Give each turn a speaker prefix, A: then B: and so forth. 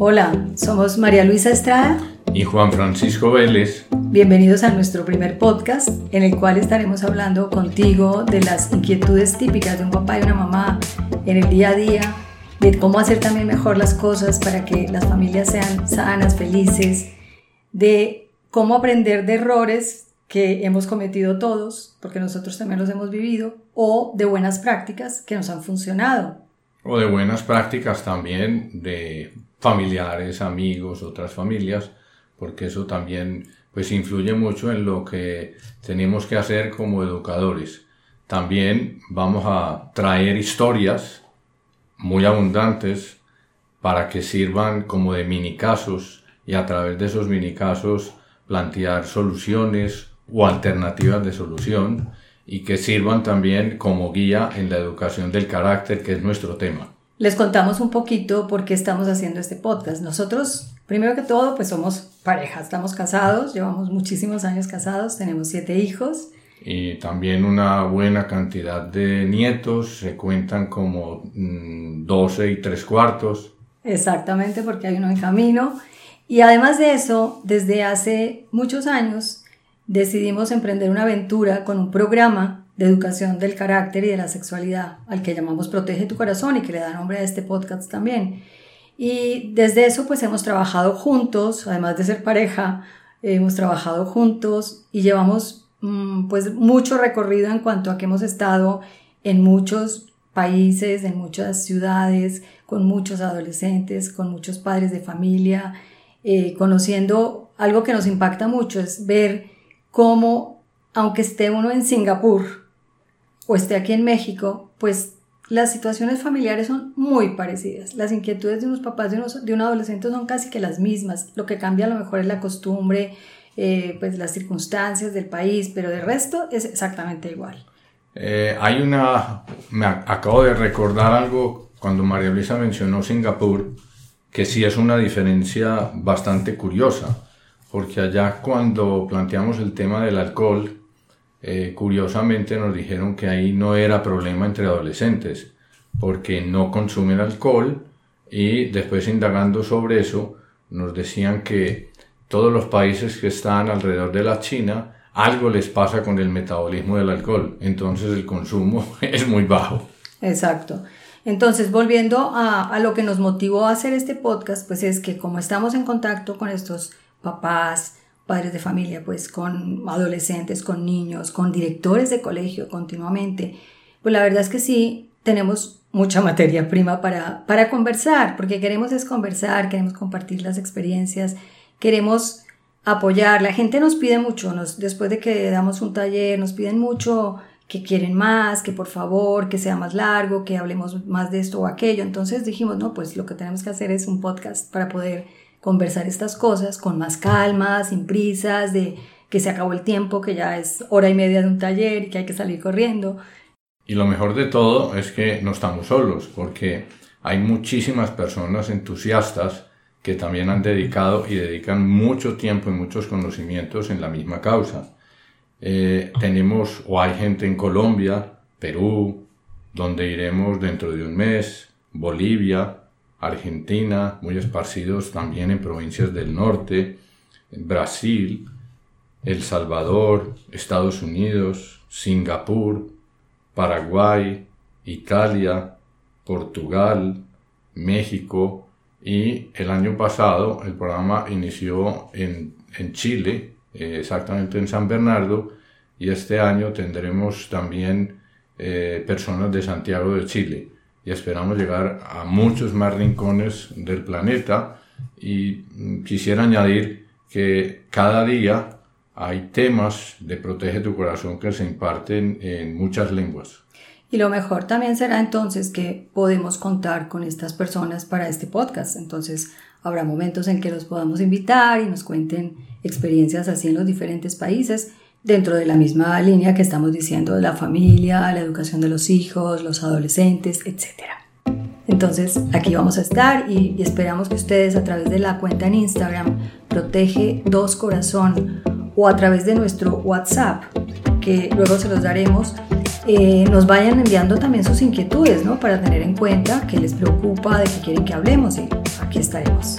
A: Hola, somos María Luisa Estrada
B: y Juan Francisco Vélez.
A: Bienvenidos a nuestro primer podcast en el cual estaremos hablando contigo de las inquietudes típicas de un papá y una mamá en el día a día, de cómo hacer también mejor las cosas para que las familias sean sanas, felices, de cómo aprender de errores que hemos cometido todos, porque nosotros también los hemos vivido, o de buenas prácticas que nos han funcionado.
B: O de buenas prácticas también de familiares, amigos, otras familias, porque eso también pues influye mucho en lo que tenemos que hacer como educadores. También vamos a traer historias muy abundantes para que sirvan como de mini casos y a través de esos mini casos plantear soluciones o alternativas de solución y que sirvan también como guía en la educación del carácter, que es nuestro tema.
A: Les contamos un poquito por qué estamos haciendo este podcast. Nosotros, primero que todo, pues somos pareja, estamos casados, llevamos muchísimos años casados, tenemos siete hijos.
B: Y también una buena cantidad de nietos, se cuentan como 12 mm, y tres cuartos.
A: Exactamente, porque hay uno en camino. Y además de eso, desde hace muchos años decidimos emprender una aventura con un programa de educación del carácter y de la sexualidad, al que llamamos Protege tu corazón y que le da nombre a este podcast también. Y desde eso pues hemos trabajado juntos, además de ser pareja, hemos trabajado juntos y llevamos mm, pues mucho recorrido en cuanto a que hemos estado en muchos países, en muchas ciudades, con muchos adolescentes, con muchos padres de familia, eh, conociendo algo que nos impacta mucho, es ver cómo, aunque esté uno en Singapur o esté aquí en México, pues las situaciones familiares son muy parecidas. Las inquietudes de unos papás de, de un adolescente son casi que las mismas. Lo que cambia a lo mejor es la costumbre, eh, pues las circunstancias del país, pero de resto es exactamente igual.
B: Eh, hay una, me acabo de recordar algo cuando María Luisa mencionó Singapur, que sí es una diferencia bastante curiosa porque allá cuando planteamos el tema del alcohol, eh, curiosamente nos dijeron que ahí no era problema entre adolescentes, porque no consumen alcohol y después indagando sobre eso nos decían que todos los países que están alrededor de la China algo les pasa con el metabolismo del alcohol, entonces el consumo es muy bajo.
A: Exacto. Entonces, volviendo a, a, lo que nos motivó a hacer este podcast, pues es que como estamos en contacto con estos papás, padres de familia, pues con adolescentes, con niños, con directores de colegio continuamente, pues la verdad es que sí, tenemos mucha materia prima para, para conversar, porque queremos es conversar, queremos compartir las experiencias, queremos apoyar. La gente nos pide mucho, después de que damos un taller, nos piden mucho que quieren más, que por favor, que sea más largo, que hablemos más de esto o aquello. Entonces dijimos, no, pues lo que tenemos que hacer es un podcast para poder conversar estas cosas con más calma, sin prisas, de que se acabó el tiempo, que ya es hora y media de un taller y que hay que salir corriendo.
B: Y lo mejor de todo es que no estamos solos, porque hay muchísimas personas entusiastas que también han dedicado y dedican mucho tiempo y muchos conocimientos en la misma causa. Eh, tenemos o hay gente en Colombia, Perú, donde iremos dentro de un mes, Bolivia, Argentina, muy esparcidos también en provincias del norte, Brasil, El Salvador, Estados Unidos, Singapur, Paraguay, Italia, Portugal, México y el año pasado el programa inició en, Chile, eh, exactamente en San Bernardo, y este año tendremos también eh, personas de Santiago de Chile y esperamos llegar a muchos más rincones del planeta y quisiera añadir que cada día hay temas de Protege tu Corazón que se imparten en muchas lenguas.
A: Y lo mejor también será entonces que podemos contar con estas personas para este podcast. Entonces habrá momentos en que los podamos invitar y nos cuenten experiencias así en los diferentes países dentro de la misma línea que estamos diciendo la familia, la educación de los hijos, los adolescentes, etc. Entonces aquí vamos a estar y, esperamos que ustedes a través de la cuenta en Instagram protege dos corazón o a través de nuestro WhatsApp que luego se los daremos eh, nos vayan enviando también sus inquietudes, ¿no? Para tener en cuenta qué les preocupa, de qué quieren que hablemos y aquí estaremos.